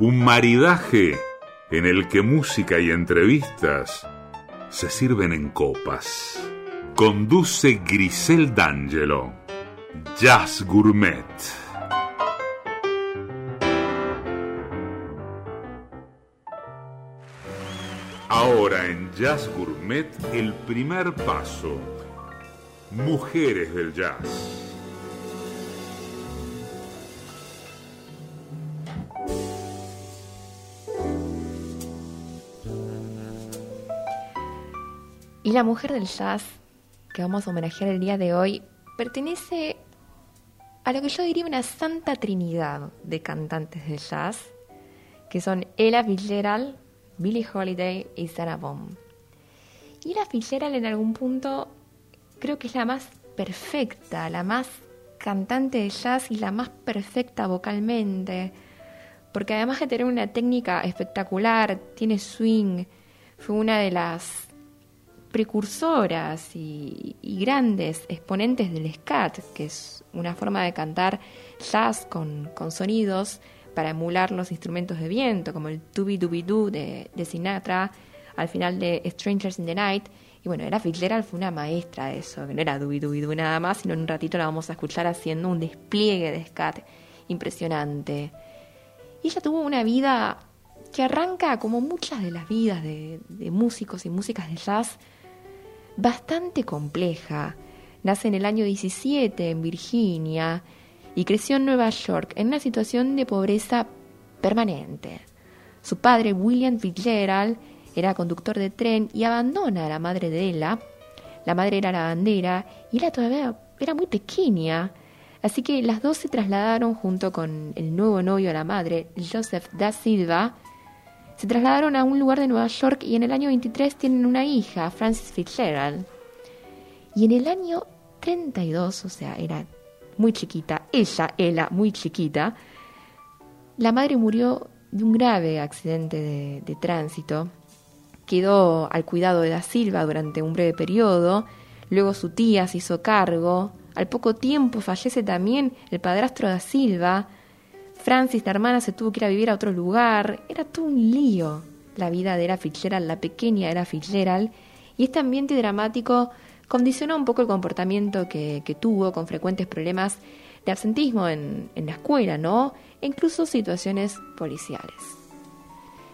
Un maridaje en el que música y entrevistas se sirven en copas. Conduce Grisel D'Angelo. Jazz Gourmet. Ahora en Jazz Gourmet el primer paso. Mujeres del Jazz. Y la mujer del jazz que vamos a homenajear el día de hoy pertenece a lo que yo diría una santa trinidad de cantantes del jazz, que son Ella Fitzgerald, Billie Holiday y Sarah Vaughan. Y Ella Fitzgerald en algún punto creo que es la más perfecta, la más cantante de jazz y la más perfecta vocalmente, porque además de tener una técnica espectacular, tiene swing, fue una de las precursoras y, grandes exponentes del scat, que es una forma de cantar jazz con, sonidos para emular los instrumentos de viento, como el Tubi Dubi Doo de, de Sinatra, al final de Strangers in the Night. Y bueno, era Fitzgerald fue una maestra de eso, que no era Dubi Dubi Doo nada más, sino en un ratito la vamos a escuchar haciendo un despliegue de scat impresionante. Y ella tuvo una vida que arranca como muchas de las vidas de, de músicos y músicas de jazz, bastante compleja. Nace en el año 17 en Virginia y creció en Nueva York en una situación de pobreza permanente. Su padre, William Fitzgerald, era conductor de tren y abandona a la madre de ella. La madre era la bandera y ella todavía era muy pequeña. Así que las dos se trasladaron junto con el nuevo novio de la madre, Joseph da Silva, se trasladaron a un lugar de Nueva York y en el año 23 tienen una hija, Frances Fitzgerald. Y en el año 32, o sea, era muy chiquita, ella, ella, muy chiquita, la madre murió de un grave accidente de, tránsito. Quedó al cuidado de Da Silva durante un breve periodo, luego su tía se hizo cargo, al poco tiempo fallece también el padrastro Da Silva, Francis, la hermana, se tuvo que ir a vivir a otro lugar. Era todo un lío la vida de Era Fitzgerald, la pequeña Era Fitzgerald. Y este ambiente dramático condicionó un poco el comportamiento que, tuvo, con frecuentes problemas de absentismo en, la escuela, ¿no? E incluso situaciones policiales.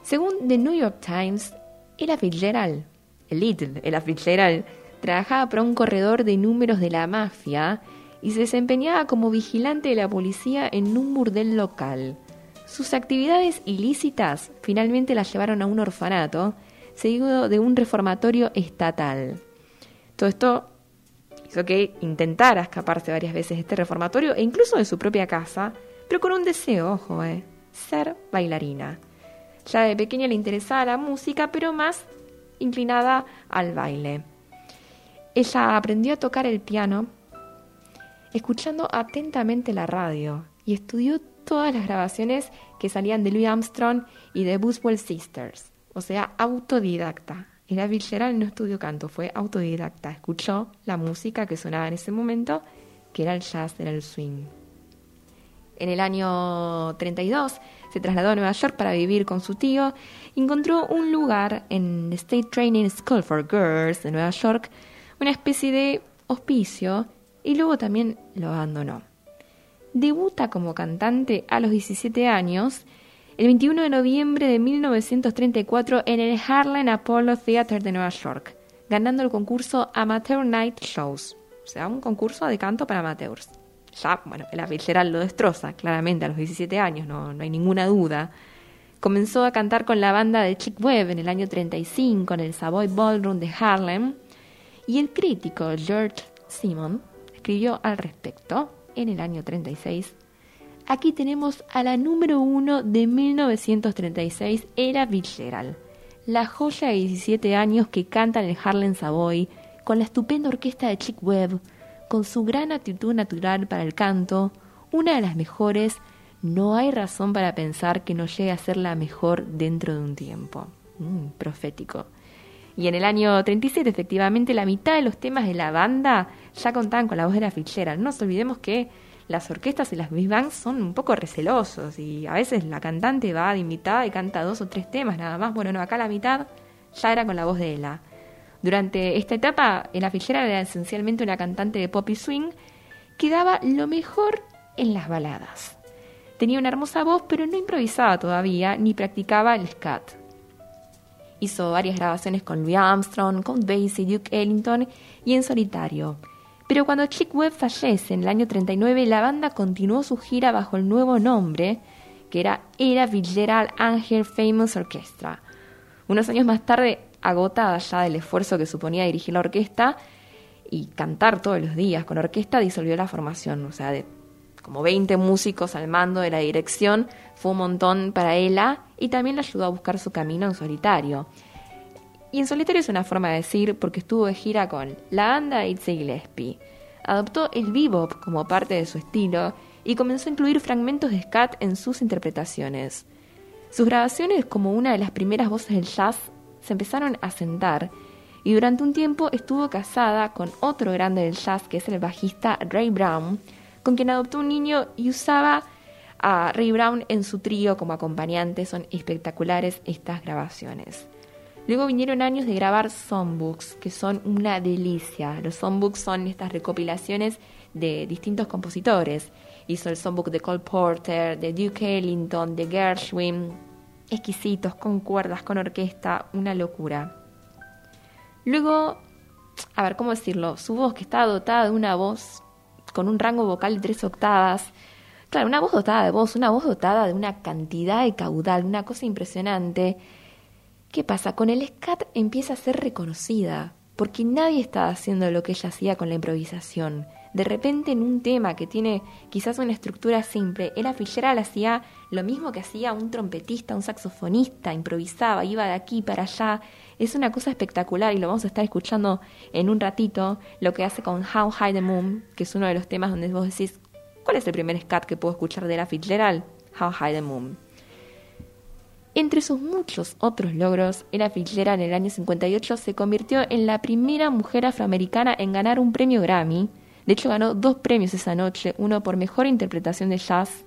Según The New York Times, Era Fitzgerald, el Little Era Fitzgerald, trabajaba para un corredor de números de la mafia y se desempeñaba como vigilante de la policía en un burdel local. Sus actividades ilícitas finalmente las llevaron a un orfanato, seguido de un reformatorio estatal. Todo esto hizo que intentara escaparse varias veces de este reformatorio e incluso de su propia casa, pero con un deseo, ojo, eh, ser bailarina. Ya de pequeña le interesaba la música, pero más inclinada al baile. Ella aprendió a tocar el piano escuchando atentamente la radio y estudió todas las grabaciones que salían de Louis Armstrong y de Buswell Sisters, o sea, autodidacta. Era Fitzgerald no estudió canto, fue autodidacta. Escuchó la música que sonaba en ese momento, que era el jazz, era el swing. En el año 32 se trasladó a Nueva York para vivir con su tío y encontró un lugar en State Training School for Girls de Nueva York, una especie de hospicio y luego también lo abandonó. Debuta como cantante a los 17 años el 21 de noviembre de 1934 en el Harlem Apollo Theater de Nueva York, ganando el concurso Amateur Night Shows, o sea, un concurso de canto para amateurs. Ya, bueno, la Fitzgerald lo destroza, claramente, a los 17 años, no, no hay ninguna duda. Comenzó a cantar con la banda de Chick Webb en el año 35 en el Savoy Ballroom de Harlem, y el crítico George Simon escribió al respecto en el año 36. aquí tenemos a la número uno de 1936, Era Fitzgerald, la joya de 17 años que canta en el Harlem Savoy, con la estupenda orquesta de Chick Webb, con su gran actitud natural para el canto, una de las mejores, no hay razón para pensar que no llegue a ser la mejor dentro de un tiempo. Mm, profético. Y en el año 37, efectivamente, la mitad de los temas de la banda ya contaban con la voz de la fichera. No nos olvidemos que las orquestas y las big bands son un poco recelosos y a veces la cantante va de invitada y canta dos o tres temas nada más. Bueno, no, acá la mitad ya era con la voz de ella. Durante esta etapa, la fichera era esencialmente una cantante de pop y swing que daba lo mejor en las baladas. Tenía una hermosa voz, pero no improvisaba todavía ni practicaba el scat. Hizo varias grabaciones con Louis Armstrong, con Basie, Duke Ellington y en solitario. Pero cuando Chick Webb fallece en el año 39, la banda continuó su gira bajo el nuevo nombre, que era Era Fitzgerald Angel Famous Orchestra. Unos años más tarde, agotada ya del esfuerzo que suponía dirigir la orquesta y cantar todos los días con orquesta, disolvió la formación. O sea, de como 20 músicos al mando de la dirección, fue un montón para ella y también le ayudó a buscar su camino en solitario. Y en solitario es una forma de decir porque estuvo de gira con la banda Itzy Gillespie. Adoptó el bebop como parte de su estilo y comenzó a incluir fragmentos de scat en sus interpretaciones. Sus grabaciones como una de las primeras voces del jazz se empezaron a sentar y durante un tiempo estuvo casada con otro grande del jazz que es el bajista Ray Brown, con quien adoptó un niño y usaba a Ray Brown en su trío como acompañante. Son espectaculares estas grabaciones. Luego vinieron años de grabar songbooks, que son una delicia. Los songbooks son estas recopilaciones de distintos compositores. Hizo el songbook de Cole Porter, de Duke Ellington, de Gershwin. Exquisitos, con cuerdas, con orquesta, una locura. Luego, a ver, ¿cómo decirlo? Su voz, que estaba dotada de una voz con un rango vocal de tres octavas. Claro, una voz dotada de voz, una voz dotada de una cantidad de caudal, una cosa impresionante ¿Qué pasa? Con el scat empieza a ser reconocida, porque nadie estaba haciendo lo que ella hacía con la improvisación. De repente en un tema que tiene quizás una estructura simple, Ella Fitzgerald hacía lo mismo que hacía un trompetista, un saxofonista, improvisaba, iba de aquí para allá. Es una cosa espectacular y lo vamos a estar escuchando en un ratito, lo que hace con How High the Moon, que es uno de los temas donde vos decís, ¿cuál es el primer scat que puedo escuchar de Ella Fitzgerald? How High the Moon. Entre sus muchos otros logros, Ella Fitzgerald en el año 58 se convirtió en la primera mujer afroamericana en ganar un premio Grammy. De hecho, ganó dos premios esa noche, uno por mejor interpretación de jazz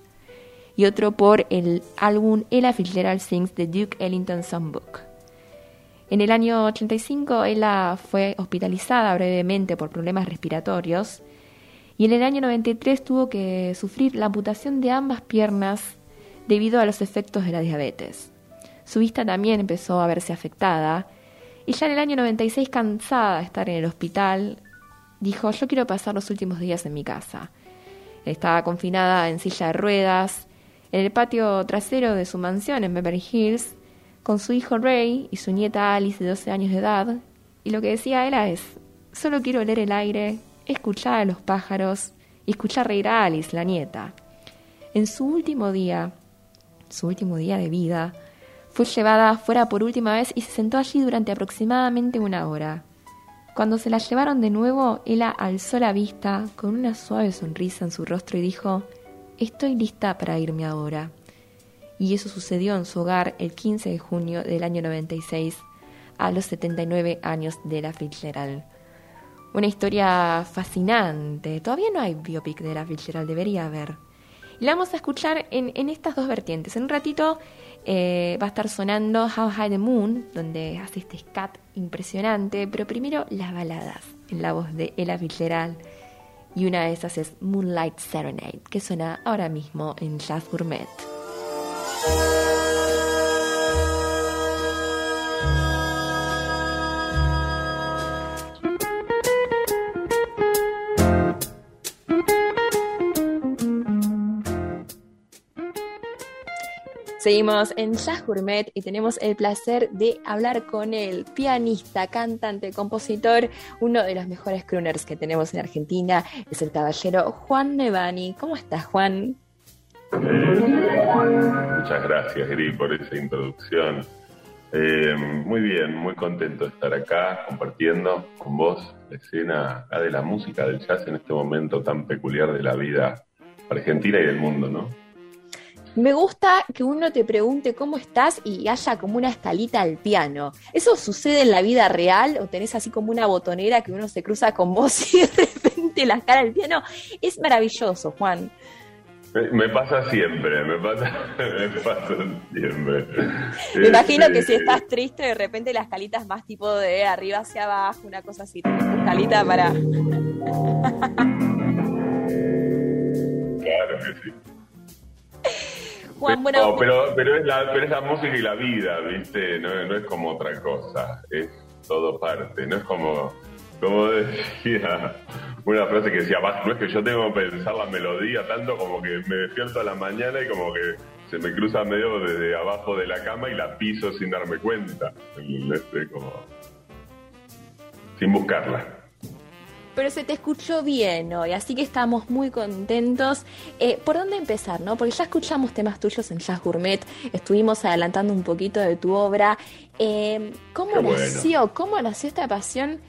y otro por el álbum Ella Fitzgerald Sings The Duke Ellington Songbook. En el año 85 ella fue hospitalizada brevemente por problemas respiratorios y en el año 93 tuvo que sufrir la amputación de ambas piernas debido a los efectos de la diabetes. Su vista también empezó a verse afectada y ya en el año 96, cansada de estar en el hospital, dijo, yo quiero pasar los últimos días en mi casa. Estaba confinada en silla de ruedas, en el patio trasero de su mansión en Beverly Hills, con su hijo Ray y su nieta Alice de 12 años de edad, y lo que decía ella es, solo quiero leer el aire, escuchar a los pájaros y escuchar reír a Alice, la nieta. En su último día, su último día de vida, fue llevada fuera por última vez y se sentó allí durante aproximadamente una hora. Cuando se la llevaron de nuevo, ella alzó la vista con una suave sonrisa en su rostro y dijo, Estoy lista para irme ahora. Y eso sucedió en su hogar el 15 de junio del año 96, a los 79 años de la Fitzgerald. Una historia fascinante. Todavía no hay biopic de la Fitzgerald, debería haber. Y la vamos a escuchar en, en estas dos vertientes. En un ratito eh, va a estar sonando How High the Moon, donde hace este scat impresionante, pero primero las baladas en la voz de Ella Fitzgerald. Y una de esas es Moonlight Serenade, que suena ahora mismo en Jazz Gourmet. Seguimos en Jazz Gourmet y tenemos el placer de hablar con el pianista, cantante, compositor, uno de los mejores crooners que tenemos en Argentina, es el caballero Juan Nevani. ¿Cómo estás, Juan? Muchas gracias, Gri, por esa introducción. Eh, muy bien, muy contento de estar acá compartiendo con vos la escena de la música, del jazz en este momento tan peculiar de la vida argentina y del mundo, ¿no? Me gusta que uno te pregunte cómo estás y haya como una escalita al piano. ¿Eso sucede en la vida real o tenés así como una botonera que uno se cruza con vos y de repente la escala al piano? Es maravilloso, Juan. Me pasa siempre, me pasa, me pasa siempre. Me imagino que si este, estás triste, de repente la escalita es más tipo de arriba hacia abajo, una cosa así, escalita para... Claro que sí. Juan, bueno, pero, pero, es la, pero es la música y la vida, ¿viste? No, no es como otra cosa, es todo parte, no es como, como decía una frase que decía, no es que yo tengo que pensar la melodía tanto como que me despierto a la mañana y como que se me cruza medio desde abajo de la cama y la piso sin darme cuenta. Este, como, sin buscarla. Pero se te escuchó bien hoy, así que estamos muy contentos. Eh, ¿Por dónde empezar, no? Porque ya escuchamos temas tuyos en Jazz Gourmet, estuvimos adelantando un poquito de tu obra. Eh, ¿Cómo nació? ¿Cómo nació esta pasión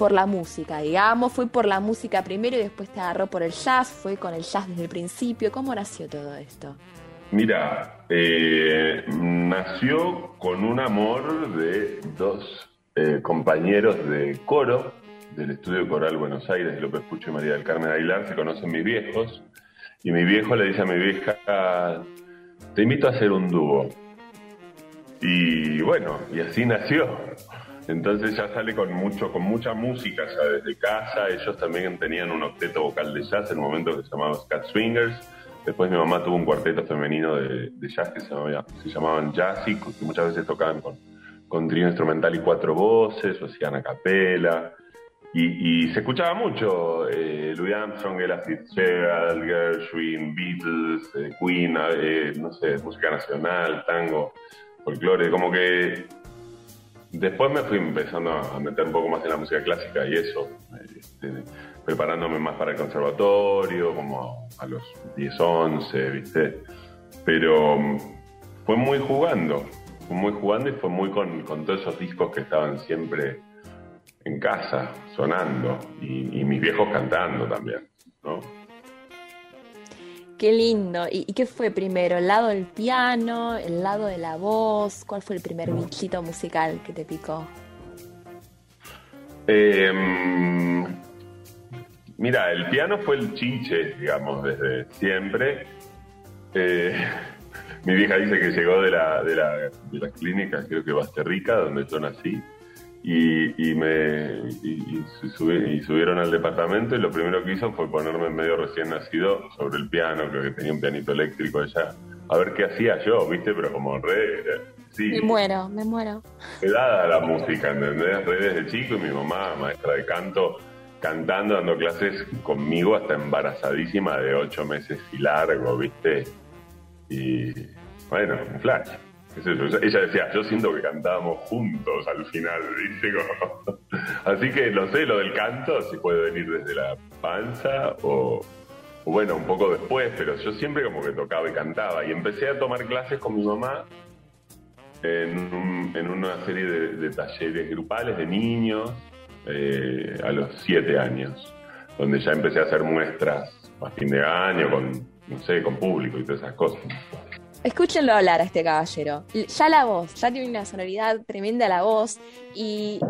por la música, digamos, fue por la música primero y después te agarró por el jazz, fue con el jazz desde el principio. ¿Cómo nació todo esto? Mira, eh, nació con un amor de dos eh, compañeros de coro del Estudio Coral Buenos Aires, López Pucho y María del Carmen Aguilar, se conocen mis viejos, y mi viejo le dice a mi vieja, te invito a hacer un dúo. Y bueno, y así nació. Entonces ya sale con mucho, con mucha música ya desde casa. Ellos también tenían un octeto vocal de jazz en un momento que se llamaba Scat Swingers. Después mi mamá tuvo un cuarteto femenino de, jazz que se, llamaban Jazzy, que muchas veces tocaban con, con trío instrumental y cuatro voces, o hacían a capela. Y, se escuchaba mucho eh, Louis Armstrong, Ella Fitzgerald, Gershwin, Beatles, eh, Queen, eh, no sé, música nacional, tango, folclore, como que Después me fui empezando a meter un poco más en la música clásica y eso, este, preparándome más para el conservatorio, como a los 10, 11, ¿viste? Pero mm, fue muy jugando, fue muy jugando y fue muy con, todos esos discos que estaban siempre en casa, sonando, y mis viejos cantando también, ¿no? Qué lindo. ¿Y, qué fue primero? ¿El lado del piano? ¿El lado de la voz? ¿Cuál fue el primer bichito musical que te picó? Em, mira, el piano fue el chiche, digamos, desde siempre. Eh, mi vieja dice que llegó de la, de la, de las clínicas, creo que Basterrica, donde yo nací y, me y, subieron al departamento y lo primero que hizo fue ponerme en medio recién nacido sobre el piano, creo que tenía un pianito eléctrico allá, a ver qué hacía yo, ¿viste? Pero como re... Sí, me muero, me muero. Dada la música, ¿entendés? Re desde chico y mi mamá, maestra de canto, cantando, dando clases conmigo hasta embarazadísima de ocho meses y largo, ¿viste? Y bueno, un flash. Ella decía, yo siento que cantábamos juntos al final, ¿viste? Así que no sé, lo del canto, si puede venir desde la panza o, bueno, un poco después, pero yo siempre como que tocaba y cantaba. Y empecé a tomar clases con mi mamá en, una serie de, talleres grupales de niños eh, a los siete años, donde ya empecé a hacer muestras a fin de año con, no sé, con público y todas esas cosas. Escúchenlo hablar a este caballero. Ya la voz, ya tiene una sonoridad tremenda la voz y,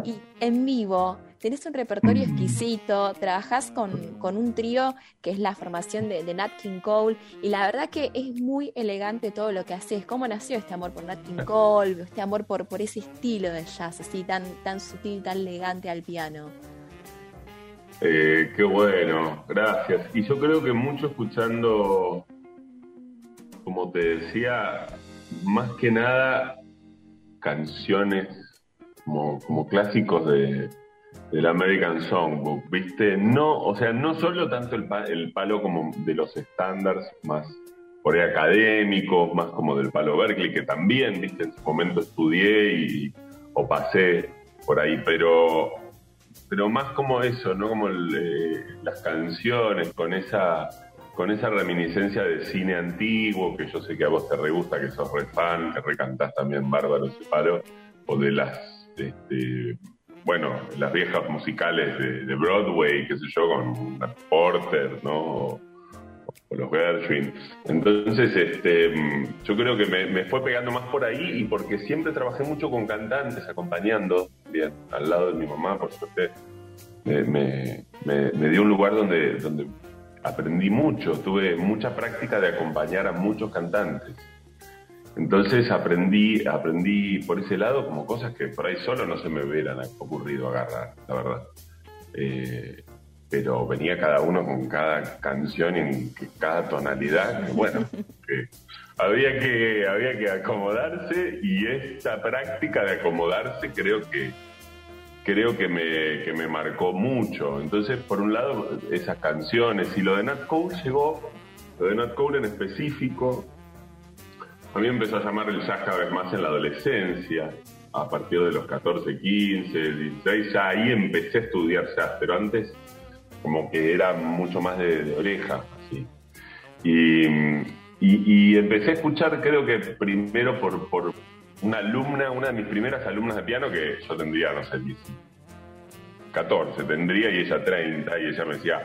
en vivo tenés un repertorio exquisito, trabajás con, un trío que es la formación de, Nat King Cole y la verdad que es muy elegante todo lo que haces. ¿Cómo nació este amor por Nat King Cole, este amor por, por ese estilo de jazz así tan, tan sutil, tan elegante al piano? Eh, qué bueno, gracias. Y yo creo que mucho escuchando como te decía, más que nada canciones como, clásicos de, del American Songbook, ¿viste? No, o sea, no solo tanto el, el palo como de los estándares más por ahí académicos, más como del palo Berkeley, que también, ¿viste? En su momento estudié y, o pasé por ahí, pero, pero más como eso, ¿no? Como eh, las canciones con esa con esa reminiscencia de cine antiguo, que yo sé que a vos te re gusta, que sos re fan, que recantás también Bárbaro Separo, o de las, este, bueno, las viejas musicales de, Broadway, qué sé yo, con Porter, ¿no? O, los Gershwin. Entonces, este, yo creo que me, fue pegando más por ahí y porque siempre trabajé mucho con cantantes, acompañando, bien, al lado de mi mamá, por suerte, me, me dio un lugar donde aprendí mucho, tuve mucha práctica de acompañar a muchos cantantes. Entonces aprendí, aprendí por ese lado como cosas que por ahí solo no se me hubieran ocurrido agarrar, la verdad. Eh, pero venía cada uno con cada canción en cada tonalidad, que bueno, que había que, había que acomodarse y esta práctica de acomodarse creo que creo que me, que me marcó mucho. Entonces, por un lado, esas canciones y lo de Nat Cole llegó, lo de Nat Cole en específico, a mí empezó a llamar el jazz cada vez más en la adolescencia, a partir de los 14, 15, 16, ya ahí empecé a estudiar jazz, pero antes como que era mucho más de, oreja, así. Y, y, empecé a escuchar, creo que primero por, por una alumna, una de mis primeras alumnas de piano, que yo tendría, no sé, 14 tendría y ella 30, y ella me decía,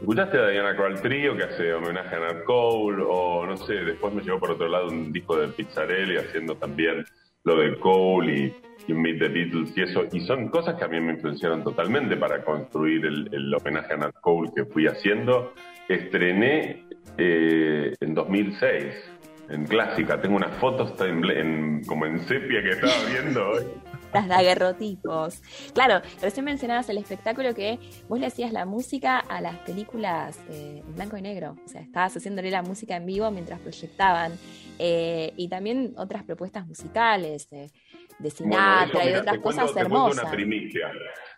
¿escuchaste a Diana Kroll Trio que hace homenaje a Nat Cole? O no sé, después me llevó por otro lado un disco de Pizzarelli haciendo también lo de Cole y, Meet the Beatles y eso, y son cosas que a mí me influenciaron totalmente para construir el, homenaje a Nat Cole que fui haciendo. Estrené eh, en 2006 en clásica. Tengo unas fotos en, como en sepia que estaba viendo hoy. Las daguerrotipos. Claro, recién mencionabas el espectáculo que vos le hacías la música a las películas eh, en blanco y negro. O sea, estabas haciéndole la música en vivo mientras proyectaban. Eh, y también otras propuestas musicales. de Sinatra y otras cosas hermosas. Te cuento una primicia.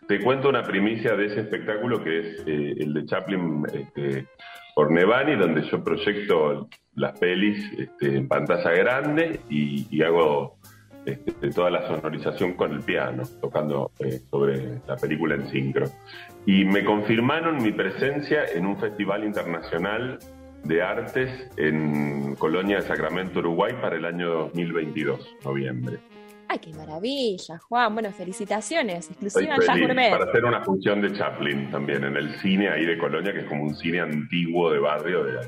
Te cuento una primicia de ese espectáculo que es eh, el de Chaplin este, por Nevani, donde yo proyecto las pelis este, en pantalla grande y, hago este, toda la sonorización con el piano, tocando eh, sobre la película en sincro. Y me confirmaron mi presencia en un festival internacional de artes en Colonia de Sacramento, Uruguay, para el año 2022, noviembre. ¡Ay, qué maravilla, Juan! Bueno, felicitaciones, exclusiva Para hacer una función de Chaplin también en el cine ahí de Colonia, que es como un cine antiguo de barrio de,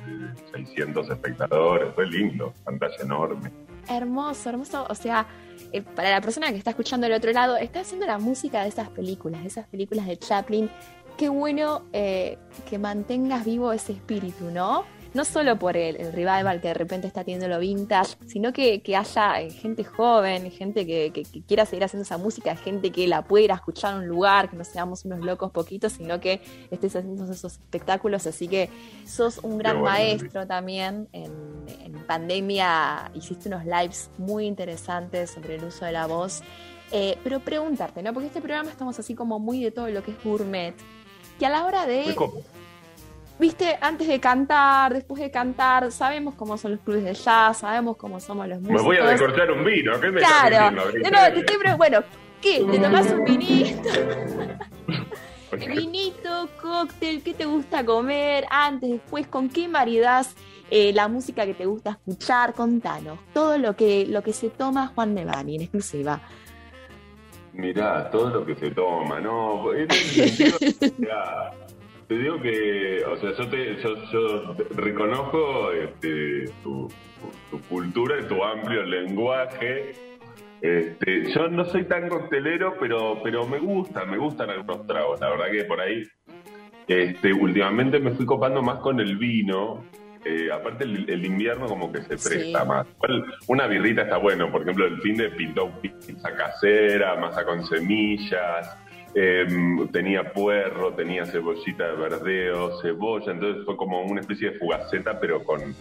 600 espectadores. Fue lindo, pantalla enorme. Hermoso, hermoso. O sea, eh, para la persona que está escuchando del otro lado, está haciendo la música de esas películas, de esas películas de Chaplin. Qué bueno eh, que mantengas vivo ese espíritu, ¿no? No solo por el, revival que de repente está teniendo lo vintage, sino que, haya eh, gente joven, gente que, quiera seguir haciendo esa música, gente que la pueda ir a escuchar en un lugar, que no seamos unos locos poquitos, sino que estés haciendo esos espectáculos. Así que sos un gran maestro también. En, pandemia hiciste unos lives muy interesantes sobre el uso de la voz. Eh, pero preguntarte, ¿no? Porque este programa estamos así como muy de todo lo que es gourmet. Que a la hora de viste, antes de cantar, después de cantar, sabemos cómo son los clubes de jazz, sabemos cómo somos los músicos. Me voy a decortar un vino, ¿qué me Claro, no, te estoy, bueno, ¿qué? ¿Te tomás un vinito? vinito, cóctel, ¿qué te gusta comer? Antes, después, ¿con qué maridas eh, la música que te gusta escuchar? Contanos, todo lo que, lo que se toma Juan Nevani en exclusiva. Mirá, todo lo que se toma, ¿no? Te digo que, o sea, yo, te, yo, reconozco este, tu, cultura y tu amplio lenguaje. Este, yo no soy tan coctelero, pero, pero me gusta, me gustan algunos tragos. La verdad que por ahí, este, últimamente me fui copando más con el vino. Eh, aparte el, invierno como que se presta más. Una birrita está bueno, por ejemplo, el fin de pintó pizza casera, masa con semillas, Em, tenía puerro, tenía cebollita de verdeo, cebolla, entonces fue como una especie de fugaceta, pero con,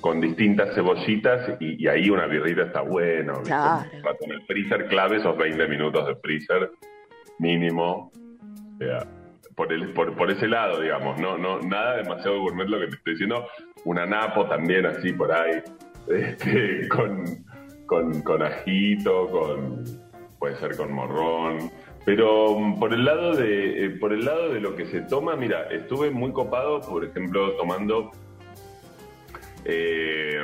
con distintas cebollitas y, ahí una birrita está bueno. Claro. Con el freezer clave, esos 20 minutos de freezer mínimo. por, el, por, por, ese lado, digamos, no, no, nada demasiado gourmet lo que te estoy diciendo. Una napo también así por ahí, este, con, con, con ajito, con, puede ser con morrón. Pero mm, por el lado de eh, por el lado de lo que se toma, mira, estuve muy copado, por ejemplo, tomando eh,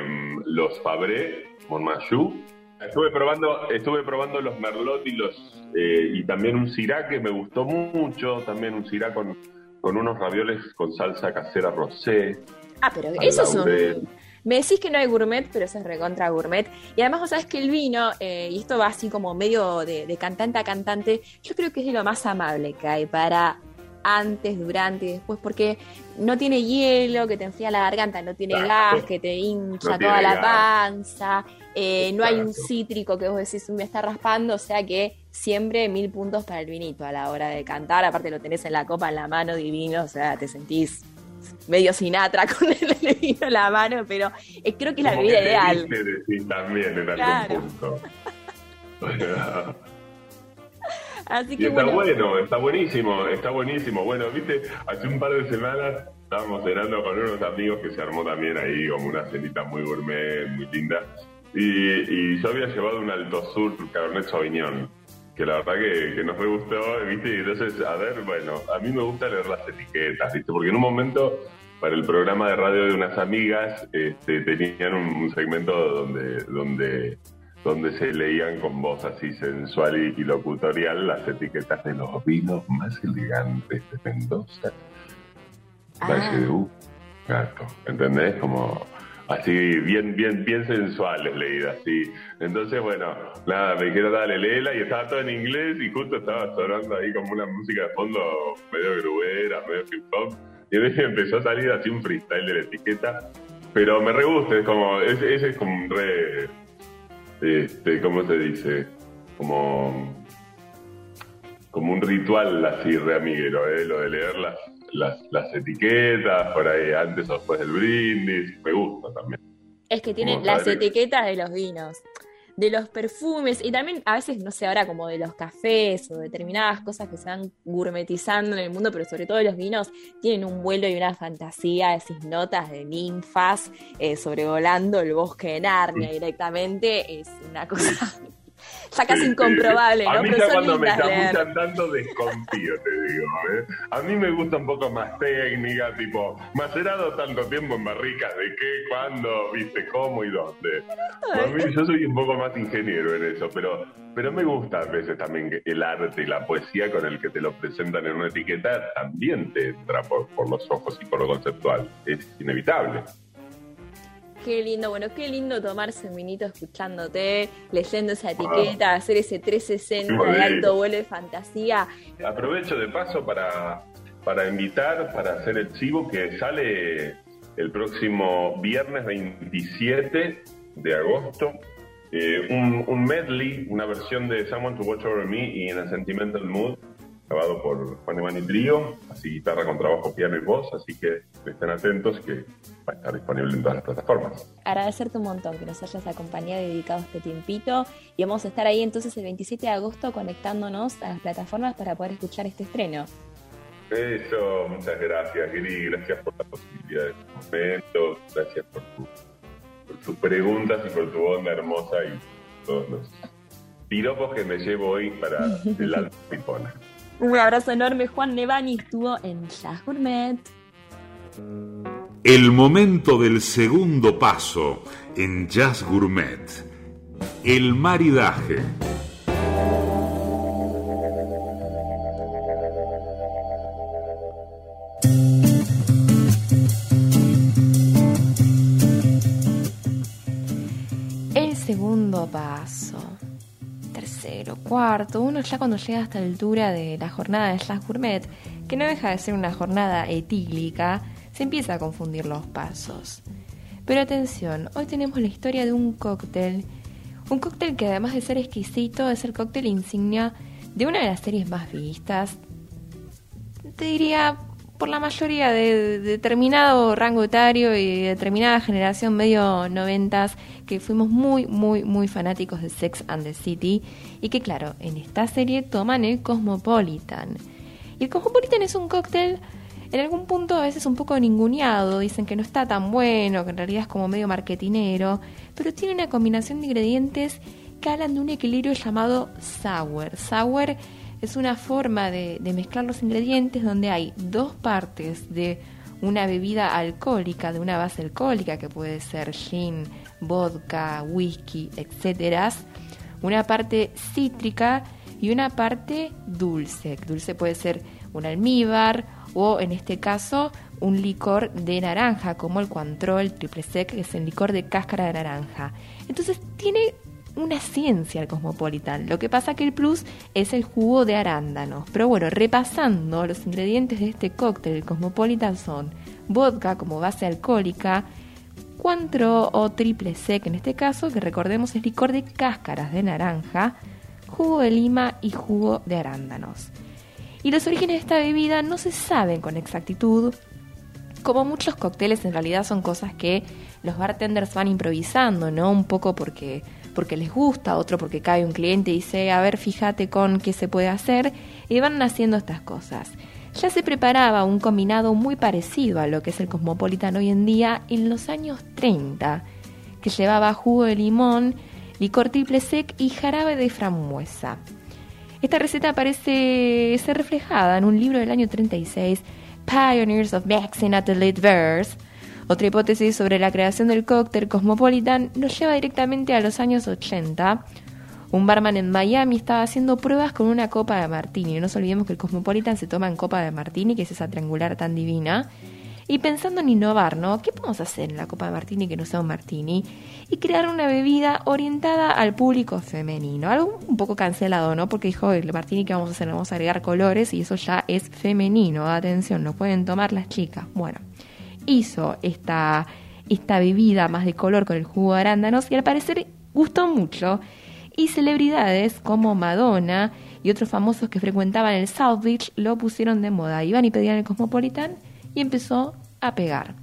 los Fabré, Monmachou. Estuve probando, estuve probando los Merlot y los eh, y también un Syrah que me gustó mucho, también un Syrah con, con unos ravioles con salsa casera rosé. Ah, pero eso es un... Me decís que no hay gourmet, pero eso es recontra gourmet. Y además vos sabés que el vino, eh, y esto va así como medio de, de, cantante a cantante, yo creo que es de lo más amable que hay para antes, durante y después, porque no tiene hielo que te enfría la garganta, no tiene gas que te hincha toda la panza, eh, no hay un cítrico que vos decís me está raspando, o sea que siempre mil puntos para el vinito a la hora de cantar, aparte lo tenés en la copa en la mano divino, o sea, te sentís medio Sinatra con el vino en la mano, pero eh, creo que es la bebida ideal. también en algún punto. Así que está bueno. está buenísimo, está buenísimo. Bueno, viste, hace un par de semanas estábamos cenando con unos amigos que se armó también ahí como una cenita muy gourmet, muy linda. Y, yo había llevado un Alto Sur Cabernet Sauvignon, que la verdad que, nos re gustó, ¿viste? Y entonces, a ver, bueno, a mí me gusta leer las etiquetas, ¿viste? Porque en un momento, para el programa de radio de unas amigas, este, tenían un, segmento donde, donde donde se leían con voz así sensual y, locutorial las etiquetas de los vinos más elegantes de Mendoza. Valle de U, gato, ¿entendés? Como así bien, bien, bien sensuales leídas, así. Entonces, bueno, nada, me dijeron, dale, léela, y estaba todo en inglés, y justo estaba sonando ahí como una música de fondo medio gruera, medio hip hop, y entonces empezó a salir así un freestyle de la etiqueta, pero me re gusta, es como, ese es como un re este, ¿cómo se dice? Como, como un ritual así re amiguero, ¿eh? lo de leer las, las, etiquetas por ahí antes o después del brindis, me gusta también. Es que tienen las etiquetas de los vinos de los perfumes y también a veces, no sé, ahora como de los cafés o determinadas cosas que se van gourmetizando en el mundo, pero sobre todo los vinos tienen un vuelo y una fantasía, esas notas de ninfas eh, sobrevolando el bosque de Narnia directamente, es una cosa ya casi incomprobable, ¿no? A mí ya cuando me chamuchan tanto desconfío, te digo. ¿eh? A mí me gusta un poco más técnica, tipo, macerado tanto tiempo en barricas, de qué, cuándo, viste, cómo y dónde. A mí, yo soy un poco más ingeniero en eso, pero, pero me gusta a veces también el arte y la poesía con el que te lo presentan en una etiqueta también te entra por, por los ojos y por lo conceptual. Es inevitable. Qué lindo, bueno, qué lindo tomarse un escuchándote, leyendo esa etiqueta, hacer ese 360 de alto vuelo de fantasía. Aprovecho de paso para, para invitar, para hacer el chivo que sale el próximo viernes 27 de agosto. Eh, un, un medley, una versión de Someone to Watch Over Me y In a Sentimental Mood grabado por Juan Emanuel Trío, así guitarra con trabajo, piano y voz, así que estén atentos que va a estar disponible en todas las plataformas. Agradecerte un montón que nos hayas acompañado y dedicado este tiempito y vamos a estar ahí entonces el 27 de agosto conectándonos a las plataformas para poder escuchar este estreno. Eso, muchas gracias, Giri, gracias por la posibilidad de este momento, gracias por, tus preguntas y por tu onda hermosa y todos los piropos que me llevo hoy para el alma pipona. Un abrazo enorme, Juan Nevani estuvo en Jazz Gourmet. El momento del segundo paso en Jazz Gourmet. El maridaje. El segundo paso cuarto, uno ya cuando llega a esta altura de la jornada de Jazz Gourmet, que no deja de ser una jornada etílica, se empieza a confundir los pasos. Pero atención, hoy tenemos la historia de un cóctel, un cóctel que además de ser exquisito es el cóctel insignia de una de las series más vistas, te diría por la mayoría de, determinado rango etario y determinada generación medio noventas que fuimos muy, muy, muy fanáticos de Sex and the City y que claro, en esta serie toman el Cosmopolitan. Y el Cosmopolitan es un cóctel en algún punto a veces un poco ninguneado, dicen que no está tan bueno, que en realidad es como medio marketinero, pero tiene una combinación de ingredientes que hablan de un equilibrio llamado sour. Sour es una forma de, mezclar los ingredientes donde hay dos partes de una bebida alcohólica de una base alcohólica que puede ser gin, vodka, whisky, etcétera, una parte cítrica y una parte dulce. Dulce puede ser un almíbar o en este caso un licor de naranja como el Cointreau, triple sec, que es el licor de cáscara de naranja. Entonces tiene una ciencia el Cosmopolitan. Lo que pasa que el plus es el jugo de arándanos. Pero bueno, repasando los ingredientes de este cóctel, el Cosmopolitan son vodka como base alcohólica, Cointreau o triple sec en este caso, que recordemos es licor de cáscaras de naranja, jugo de lima y jugo de arándanos. Y los orígenes de esta bebida no se saben con exactitud. Como muchos cócteles en realidad son cosas que los bartenders van improvisando, ¿no? Un poco porque porque les gusta, otro porque cae un cliente y dice, a ver, fíjate con qué se puede hacer, y van haciendo estas cosas. Ya se preparaba un combinado muy parecido a lo que es el Cosmopolitan hoy en día en los años 30, que llevaba jugo de limón, licor triple sec y jarabe de frambuesa. Esta receta parece ser reflejada en un libro del año 36, Pioneers of Late Verse, otra hipótesis sobre la creación del cóctel Cosmopolitan nos lleva directamente a los años 80. Un barman en Miami estaba haciendo pruebas con una copa de martini. No nos olvidemos que el Cosmopolitan se toma en copa de martini, que es esa triangular tan divina. Y pensando en innovar, ¿no? ¿Qué podemos hacer en la copa de martini que no sea un martini? Y crear una bebida orientada al público femenino. Algo un poco cancelado, ¿no? Porque dijo, el martini que vamos a hacer, vamos a agregar colores y eso ya es femenino. Atención, lo pueden tomar las chicas. Bueno, hizo esta, esta bebida más de color con el jugo de arándanos y al parecer gustó mucho. Y celebridades como Madonna y otros famosos que frecuentaban el South Beach lo pusieron de moda. Iban y pedían el Cosmopolitan y empezó a pegar.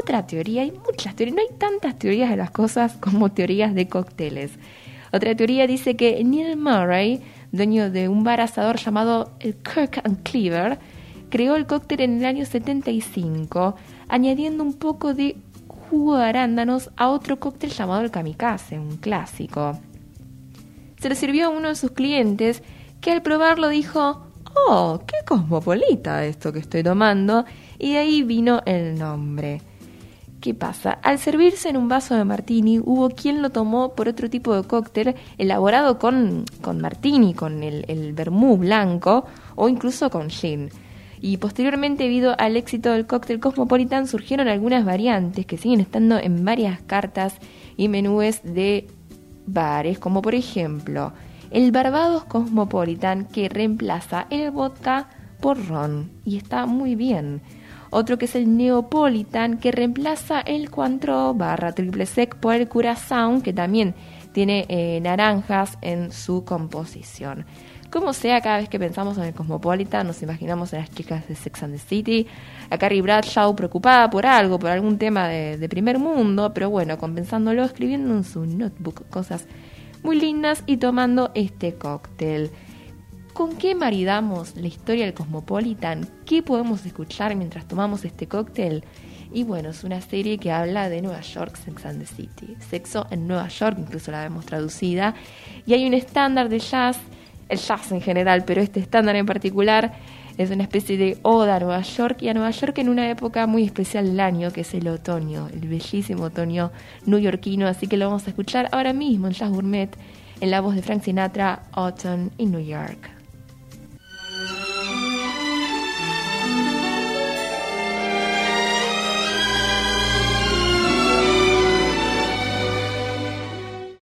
Otra teoría, hay muchas teorías, no hay tantas teorías de las cosas como teorías de cócteles. Otra teoría dice que Neil Murray, dueño de un bar asador llamado el Kirk and Cleaver, creó el cóctel en el año 75, añadiendo un poco de jugo de arándanos a otro cóctel llamado el kamikaze, un clásico. Se lo sirvió a uno de sus clientes que al probarlo dijo, ¡Oh, qué cosmopolita esto que estoy tomando! Y de ahí vino el nombre. ¿Qué pasa? Al servirse en un vaso de martini, hubo quien lo tomó por otro tipo de cóctel elaborado con, con martini, con el, el vermú blanco o incluso con gin y posteriormente debido al éxito del cóctel Cosmopolitan surgieron algunas variantes que siguen estando en varias cartas y menúes de bares, como por ejemplo el Barbados Cosmopolitan que reemplaza el vodka por ron y está muy bien. Otro que es el Neopolitan que reemplaza el Cointreau barra triple sec por el Curaçao que también tiene eh, naranjas en su composición. Como sea, cada vez que pensamos en el Cosmopolitan, nos imaginamos a las chicas de Sex and the City, a Carrie Bradshaw preocupada por algo, por algún tema de, primer mundo, pero bueno, compensándolo, escribiendo en su notebook cosas muy lindas y tomando este cóctel. ¿Con qué maridamos la historia del Cosmopolitan? ¿Qué podemos escuchar mientras tomamos este cóctel? Y bueno, es una serie que habla de Nueva York, Sex and the City. Sexo en Nueva York, incluso la vemos traducida. Y hay un estándar de jazz el jazz en general, pero este estándar en particular es una especie de oda a Nueva York y a Nueva York en una época muy especial del año, que es el otoño, el bellísimo otoño newyorkino, así que lo vamos a escuchar ahora mismo en Jazz Gourmet, en la voz de Frank Sinatra, Autumn in New York.